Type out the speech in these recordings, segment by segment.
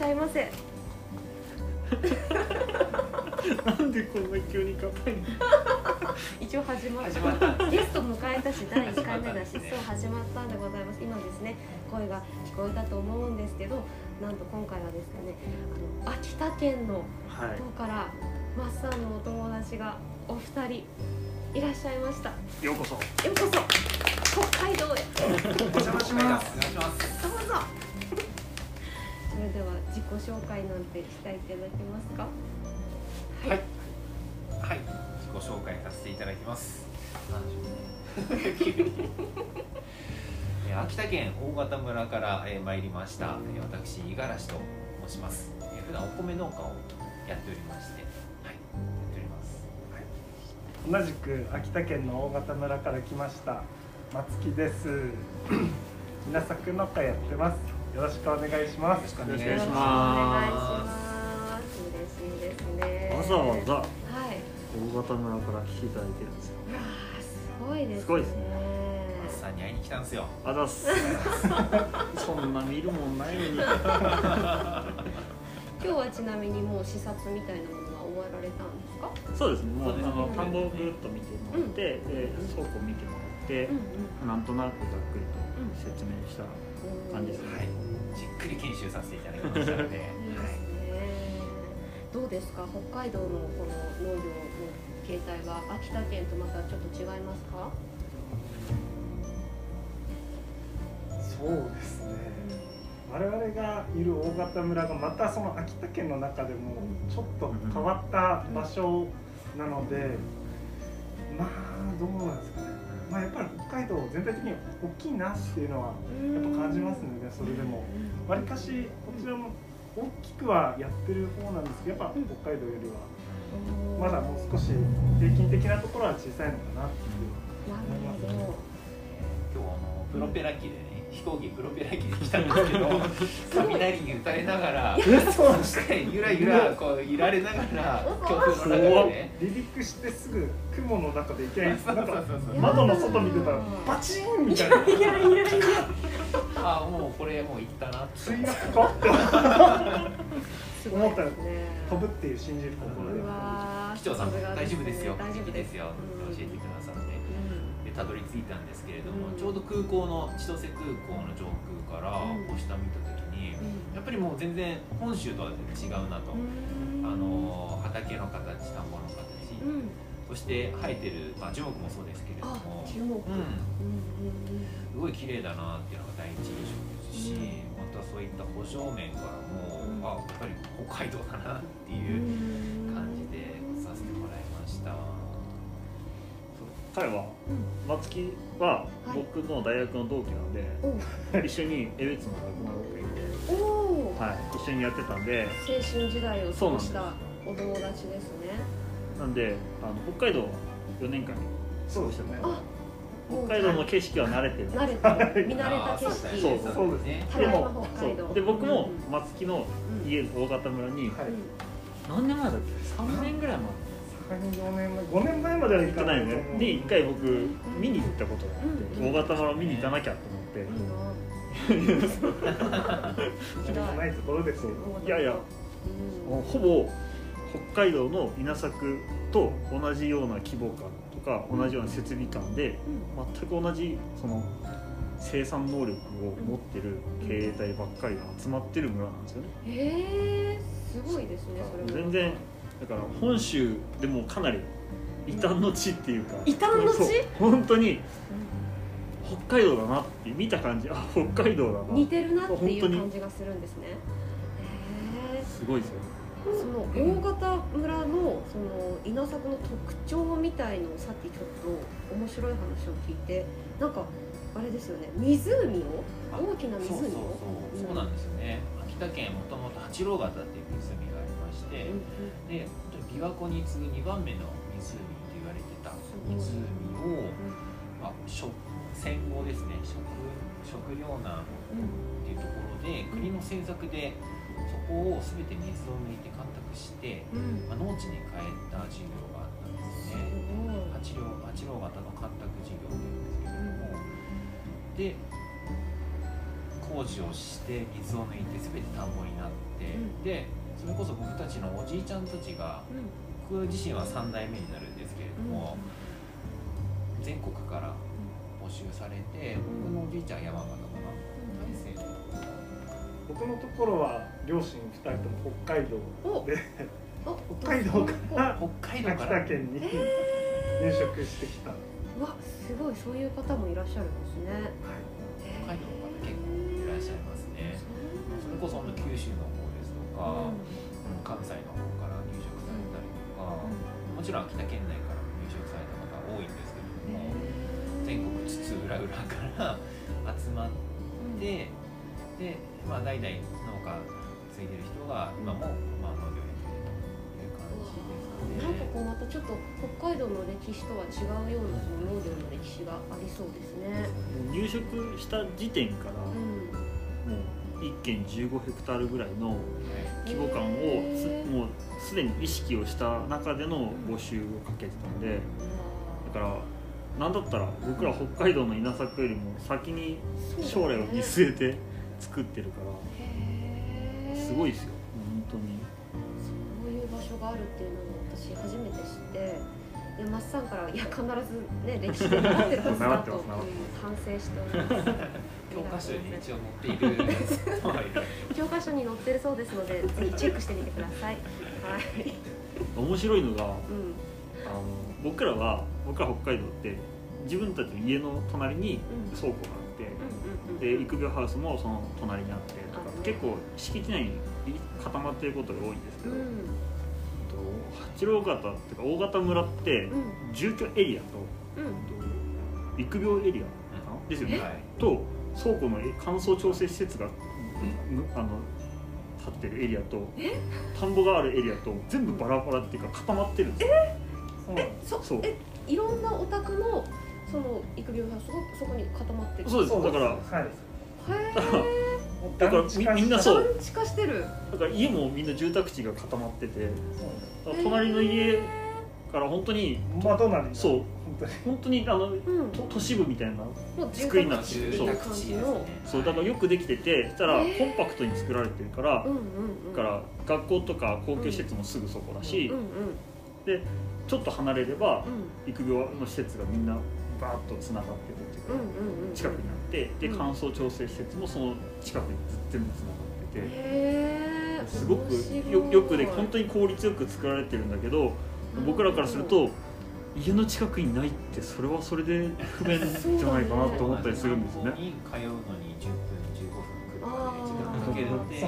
しゃいませ。なんでこんな急に硬いの？一応始まった。た。ゲスト迎えたし第1回目だしそう始まったんでございます。今ですね声が聞こえたと思うんですけどなんと今回はですねあの秋田県のはい。方からマッサンのお友達がお二人いらっしゃいました。よようこそ。うこそ。北海道へ。お邪魔します。お願いします。どうぞ。それでは自己紹介なんてしていただけますか？はい。はい。自己紹介させていただきます。秋田県大潟村から、えー参りました、えー私五十嵐と申します、えー普段お米農家をやっておりましてはいやっております。同じく秋田県の大潟村から来ました松木です。稲作農家やってますよろしくお願いします。よろしくお願いしよろしくお願いします。嬉しいです。ねわざわざはい大型村から来ていただいてるんです。よす。ごいです。ねす。ごいです。マスさんに会いに来たんです。よあざす。そんな見るもんないのに今日はちなみにもう視察みたいなものは終わられたんです。かそうです。ねもううねあの田んぼをぐるっと見てもらって、で倉庫見てもらって、うんなんとなくざっくりと説明したうん感じですね、はい。じっくり研修させていただきましたので、い。いではいすね。どうですか？北海道のこの農業の形態は秋田県とまたちょっと違いますか？そうですね。我々がいる大潟村がまたその秋田県の中でもちょっと変わった場所なのでまあどうなんですかねまあやっぱり北海道全体的に大きいなっていうのはやっぱ感じますのでそれでも。わりかしこちらも大きくはやってる方なんですけどやっぱ北海道よりは。まだもう少し平均的なところは小さいのかなっていう。なるほど。今日あのプロペラ機でね飛行機プロペラ機で来たんですけど 雷に打たれながらそしてゆらゆらこういられながら強風の中でね。離陸してすぐ雲の中でいきなり窓の外見てたらバチーンみたいな。いやいやいやあもうこれもう行ったなって。墜落か？ってすごいですね。飛ぶっていう信じるところで機長さん大丈夫ですよ。大丈夫です。よ。教えてくださって。うんでたどり着いたんですけれども、うん。ちょうど空港の千歳空港の上空からうん。こう下見た時に、うん。やっぱりもう全然本州とは全然違うなと、うん。あの畑の形田んぼの形、うん。そして生えてる、まあ、樹木もそうですけれどあも注目うんうんすごい綺麗だなっていうのが第一印象ですし、またそういった保証面からも、うん。あやっぱり北海道だなってうん。いう彼は松木は僕の大学の同期なので、お。一緒に江別の学問学園で、はい、一緒にやってたんで青春時代を過ごしたお友達ですね。なんであの北海道4年間過ごしてたあもう北海道の景色は慣れてる。慣れてる。見慣れた景色。そうそう。ですね。ただいまもそう。で僕もうん松木のうん。家大型村にはい。何年前だっけ？3年ぐらい34年前5年前までは行かないいねねで一回僕見に行ったことがあってうん。大型村見に行かなきゃと思って。いいなないところですよい。やいやほぼ北海道の稲作と同じような規模感とか同じような設備感でうん。全く同じその生産能力を持ってる経営体ばっかりが集まってる村なんですよね。へえすごいですねそれも全然だから本州でもかなり異端の地っていうか異端の地？本当に北海道だなって見た感じ。あ北海道だな。似てるなっていう感じがするんですね。へえすごいですよその大型村のその稲作の特徴みたいのをさっきちょっと面白い話を聞いてなんかあれですよね。湖を？あ大きな湖を？そうそうそう、そうなんですよね。秋田県もともと八郎潟っていう湖がありまして、うんで琵琶湖に次ぐ2番目の湖って言われてた湖を、まあ、食戦後ですね食食糧難っていうところで国の政策でそこを全て水を抜いて干拓して、まあ、農地に変えた事業があったんですすね。八郎八郎型の干拓事業っていうんですけれども、でこ工事をして水を抜いて全て田んぼになって、うん。でそれこそ僕たちのおじいちゃんたちが僕自身は3代目になるんですけれども、全国から募集されて僕のおじいちゃん山形かな大生僕のところは両親2人とも北海道おで。お。北海道から北海道秋から。田県に入植してきた、うわすごい。そういう方もいらっしゃるんですね州の方ですとか、関西の方から入植されたりとか、もちろん秋田県内から入植された方多いんですけれども、全国津々浦々から集まってで、まあ、代々農家継いでる人が今も、まあ、農業やってるという感じですかなんかね。こうまたちょっと北海道の歴史とは違うようなその農業の歴史がありそうですね。入植した時点からうん。もう1軒15ヘクタールぐらいのはい規模感をもうすでに意識をした中での募集をかけてたんでだからなんだったら僕ら北海道の稲作よりも先に将来を見据えて作ってるからすごいですよ本当にそういう場所があるっていうのを私初めて知って。でマッサンからいや必ずね歴史で習ってるはずだと、反省しております。教科書に一応載っているはい教科書に載ってるそうですので、ぜひチェックしてみてください。はい。面白いのがうん。あの僕らは僕ら北海道って自分たちの家の隣にうん倉庫があって、うん。で育苗ハウスもその隣にあってとかあね結構敷地内に固まっていることが多いんですけど、うん。と八郎潟っていうか大型村ってうん。住居エリアとうん。と育苗エリアですよね。はい。と倉庫の乾燥調整施設がむあの立ってるエリアと田んぼがあるエリアと全部バラバラっていうか固まってるんですよ。そうなんです。そそう。えいろんなお宅のその育苗がすごくそこに固まってる。そうです。だからはい。へえ。だからみみんなそう。団地化してる。だから家もみんな住宅地が固まってて。隣の家から本当に真隣にそう。本当に。本当にあのうん。と都市部みたいな作りにな宅ってる。地っていう。そう。だからよくできててそしたらコンパクトに作られてるからうんうんうん。だから学校とか公共施設もすぐそこだし、うんうんでちょっと離れればうん。育苗の施設がみんなバーッとつながってて近くになってでうん。乾燥調整施設もその近くに全部つながってて。すごくよよくで本当に効率よく作られてるんだけど僕らからすると家の近くにないってそれはそれで不便じゃないかなと思ったりするんですよね。に通うのに10分15分車で時間かけるんでそ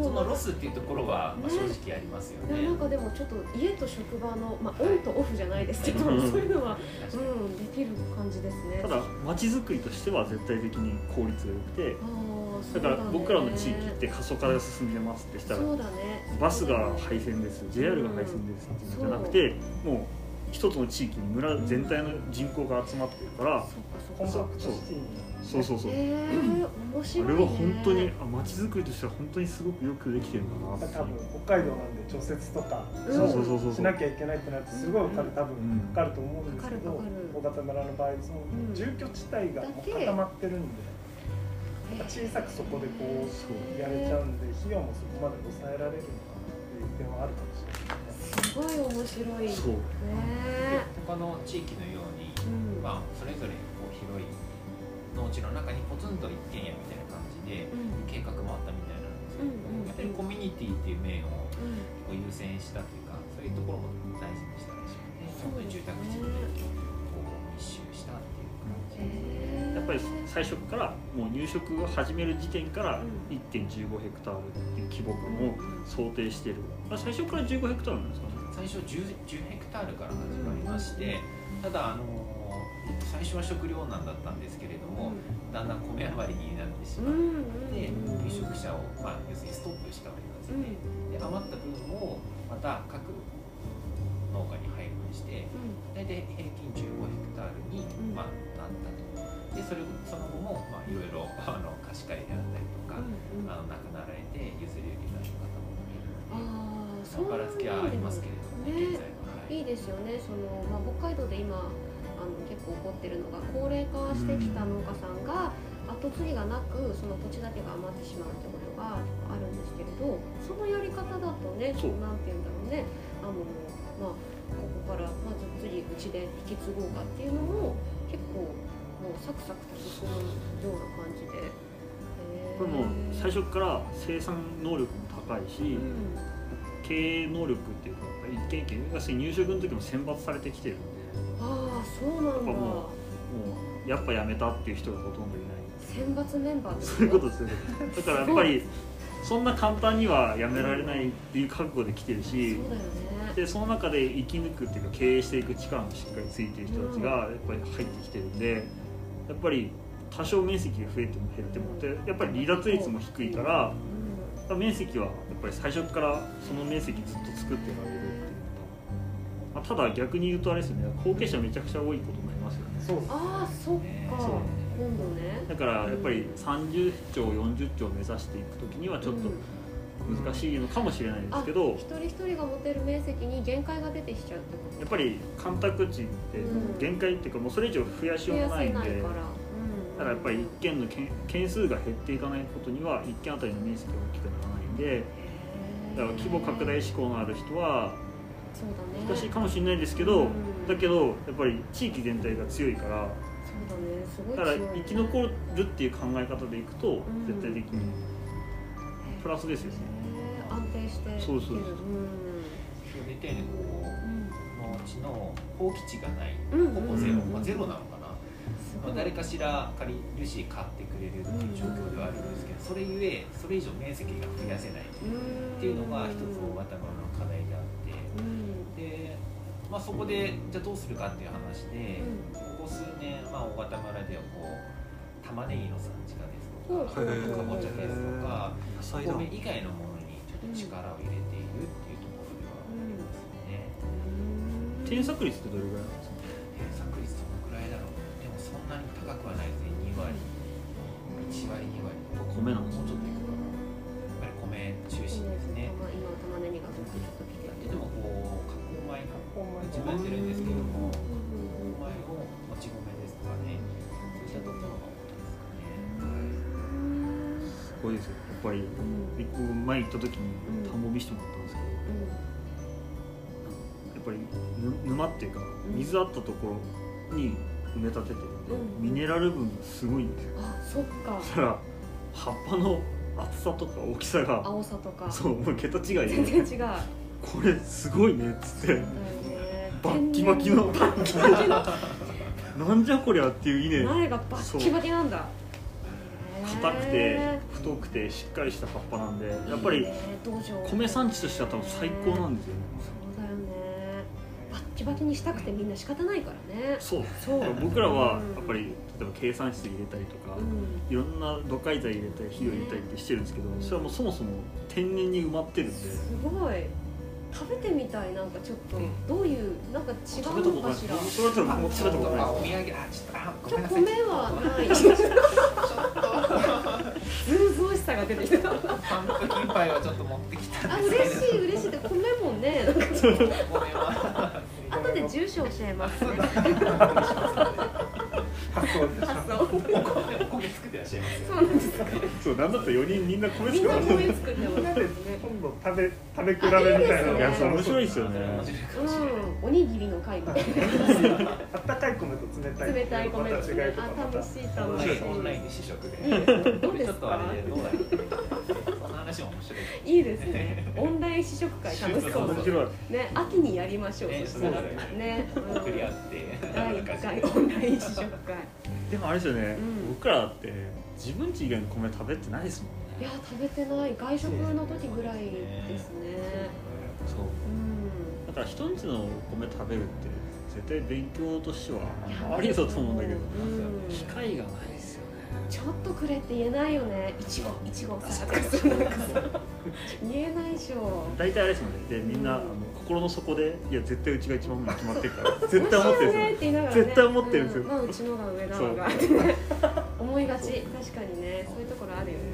う。そのロスっていうところはまあ正直ありますよね。いやなんかでもちょっと家と職場の、まあ、オンとオフじゃないですけど、うんそういうのは、うん、できる感じですね。ただ街づくりとしては絶対的に効率が良くてだから僕らの地域って過疎化が進んでますってしたらそうだね。バスが廃線です JR が廃線ですっていうんじゃなくてもう一つの地域に村全体の人口が集まってるからそうかそうかコンパクトシティにそうそうそう。へえ面あ白い、ね、れは本当にあ街づくりとしては本当にすごくよくできてるんだなって。多分北海道なんで除雪とかうんそうそうそうそう。しなきゃいけないってなってすごいお金多分うんかかると思うんですけど大型村の場合そのうん。住居地帯がもう固まってるんで小さくそこでこうやれちゃうんで費用もそこまで抑えられるのかなっていう点はあるかもしれないですね。すごい面白い。そう。ね他の地域のように、うん。まあ、それぞれこう広い農地の中にポツンと一軒家みたいな感じでうん。計画もあったみたいなんですけどうんうんやっぱりコミュニティっていう面を優先したというかそういうところも大事にしたらしくてそう本当に住宅地でこう密集したっていう感じ。へーやっぱり最初からもう入植を始める時点からうん。1.15ヘクタールっていう規模感を想定してる。あ最初から15ヘクタールなんですかね。最初 10, 10ヘクタールから始まりましてただあの最初は食糧難だったんですけれどもだんだん米余りになってしうんまってうん入植者を、まあ、要するにストップしたわけですよね。で余った分をまた各農家に配分して大体平均15ヘクタールに、うん。まあ、なったと。でそれその後も、まあ、いろいろあの貸し借りであったりとか、あの亡くなられて譲り受けた方もいるのでああそうばらつきはありますけれどもねね。現在は、はい。いいですよね。その、まあ、北海道で今あの結構起こってるのが高齢化してきた農家さんが、後継ぎがなくその土地だけが余ってしまうってことがあるんですけれどそのやり方だとねそう。なんて言うんだろうね。あのまあここからまず次うちで引き継ごうかっていうのも結構もうサクサクと進むような感じで。これもう最初から生産能力も高いし、うん。経営能力っていうか一軒一軒要するに入職の時も選抜されてきてるああそうなんだ。やっぱももうやっぱ辞めたっていう人がほとんどいない。選抜メンバーそういうことですよ だからやっぱりそんな簡単には辞められないっていう覚悟で来てるしそうだよね。でその中で生き抜くっていうか経営していく力もしっかりついてる人たちがやっぱり入ってきてるんでやっぱり多少面積が増えても減ってもでやっぱり離脱率も低いからう面積はやっぱり最初からその面積ずっと作ってるっていうのと、まあ、ただ逆に言うとあれですよね後継者めちゃくちゃ多いことになりますよね。そうです。んああそっか。そう。今度ね。だからやっぱり30兆40兆目指していく時にはちょっと難しいのかもしれないですけど、一人一人が持てる面積に限界が出てきちゃうってこと？やっぱり干拓地って限界っていうかもうそれ以上増やしようがないんで、増やせないから、だうん、からやっぱり一軒の件件数が減っていかないことには一軒あたりの面積が大きくならないんでだから規模拡大志向のある人はね。難しいかもしれないですけど、うん。だけどやっぱり地域全体が強いから。そうだね。すごいだから生き残るっていう考え方でいくとん。絶対的にプラスですよね。安定して。そうそうそう。うん出てるこう農地の放棄地がないうんほぼゼロ、うんまあ、ゼロなのかな、まあ、誰かしら借りるし買ってくれるっていう状況ではあるんですけどそれゆえそれ以上面積が増やせないっうんていうのが一つ大型の課題であまあ、そこでじゃあどうするかっていう話で、うん。ここ数年、まあ、大型村ではこう玉ねぎの産地化ですとかかぼちゃですとか米以外のものにちょっと力を入れているっていうところではありますよね。うん。添削率ってどれぐらいなんですか率どのくらいだろう。でもそんなに高くはないですね。2割。1割2割。米なんですもうちょっといくかなやっぱり米中心ですね。まあ今玉ねぎがずっとちょっと来てででもこう米うちもやってるん。ですけども米をもち米ですとかねそういったところが多いですかねすごいですよやっぱり僕前行った時に田ん。ぼ見せてもらったん。ですけど、やっぱり沼っていうか水あったところに埋め立ててるん。で、うん。ミネラル分がすごいん。ですよあそっかだから葉っぱの厚さとか大きさが青さとかそうもう桁違いで全然違うこれすごいねっつって。ね。バッキバキの。バッキバキの。なんじゃこりゃっていう稲苗がバッキバキなんだ。硬くて太くてしっかりした葉っぱなんでやっぱり米産地としては多分最高なんですよね。そうだよね。バッキバキにしたくてみんな仕方ないからね。そう。そう僕らはうん。やっぱり例えば計算室入れたりとか、うん。いろんな土塊材入れたり肥料入れたりってしてるんですけどそれはもうそもそも天然に埋まってるんで。すごい食べてみたいなんかちょっと。どういうなんか違うのかしら。それだったら僕食べたことない。あおで土産あちょっとあごめん。なさい米はない。ちょっと。ずうずうしさが出てきた。パンプキンパイはちょっと持ってきたあんですけど。嬉しい嬉しい。って米もね後で住所教えますね。発想で発想お米お米作ってらっしゃいますなんだったら4人みんな米みんな作って米作ってますね今度食べ食べ比べみたいなのあいいですね。いやそう面白いですよね。うんおにぎりの会みたいなあったかい米と冷たい米冷たい米またです違いとか。またあ楽しい楽オンしいラインオンラインで試食でいいでいいいですね。オンライン試食会楽しそうね。秋にやりましょう。ねね。うん。送り合って。第1回オンライン試食会でもあれですよね、うん。僕らだって自分家以外の米食べてないですもんね。いや食べてない。外食の時ぐらいですね。そうう。ん。だから人んちの米食べるって絶対勉強としてはありだと思うんだけど。うん。機会がないですちょっとくれって言えないよね。いちごいちご。さ 言えないでしょ大体あれですもんね。でみんな、うん心の底でいや絶対うちが一番決まってるか ら。絶対思ってるんですよ。ね絶対思ってるんですよ。うまあうちのが上だわが 思いがち。確かにね。そういうところあるよね